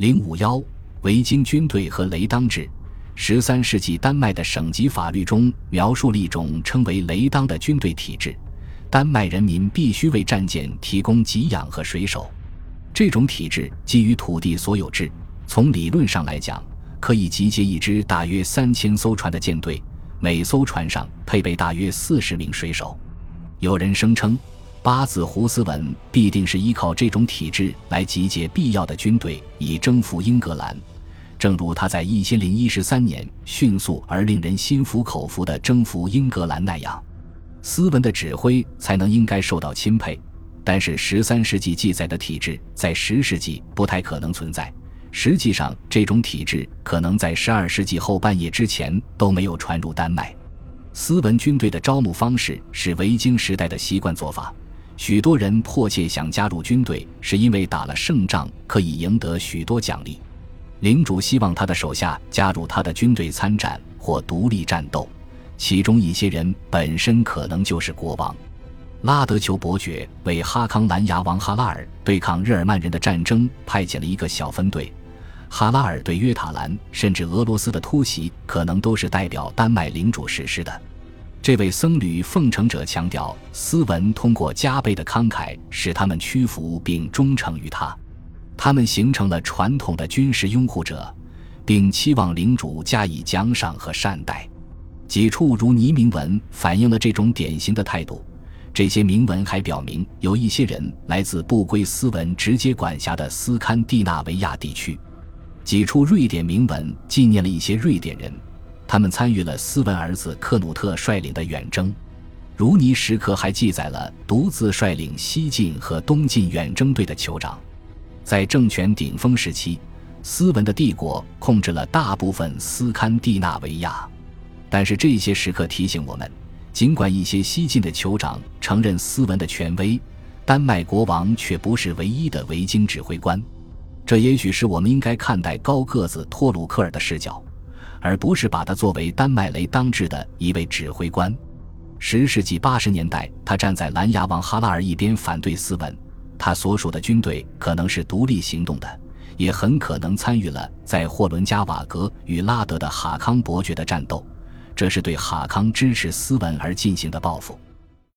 零五幺维京军队和雷当制。十三世纪丹麦的省级法律中描述了一种称为雷当的军队体制，丹麦人民必须为战舰提供给养和水手。这种体制基于土地所有制，从理论上来讲，可以集结一支大约三千艘船的舰队，每艘船上配备大约四十名水手。有人声称，八字胡斯文必定是依靠这种体制来集结必要的军队，以征服英格兰。正如他在一千零一十三年迅速而令人心服口服的征服英格兰那样，斯文的指挥才能应该受到钦佩。但是十三世纪记载的体制在十世纪不太可能存在。实际上，这种体制可能在十二世纪后半叶之前都没有传入丹麦。斯文军队的招募方式是维京时代的习惯做法，许多人迫切想加入军队，是因为打了胜仗可以赢得许多奖励。领主希望他的手下加入他的军队参战或独立战斗，其中一些人本身可能就是国王。拉德酋伯爵为哈康兰牙王哈拉尔对抗日耳曼人的战争派遣了一个小分队。哈拉尔对约塔兰甚至俄罗斯的突袭，可能都是代表丹麦领主实施的。这位僧侣奉承者强调，斯文通过加倍的慷慨使他们屈服并忠诚于他。他们形成了传统的军事拥护者，并期望领主加以奖赏和善待。几处如尼铭文反映了这种典型的态度。这些铭文还表明，有一些人来自不归斯文直接管辖的斯堪的纳维亚地区。几处瑞典铭文纪念了一些瑞典人，他们参与了斯文儿子克努特率领的远征。如尼石刻还记载了独自率领西进和东进远征队的酋长。在政权顶峰时期，斯文的帝国控制了大部分斯堪的纳维亚。但是这些时刻提醒我们，尽管一些西晋的酋长承认斯文的权威，丹麦国王却不是唯一的维京指挥官。这也许是我们应该看待高个子托鲁克尔的视角，而不是把他作为丹麦雷当制的一位指挥官。十世纪八十年代，他站在蓝牙王哈拉尔一边反对斯文。他所属的军队可能是独立行动的，也很可能参与了在霍伦加瓦格与拉德的哈康伯爵的战斗，这是对哈康支持斯文而进行的报复。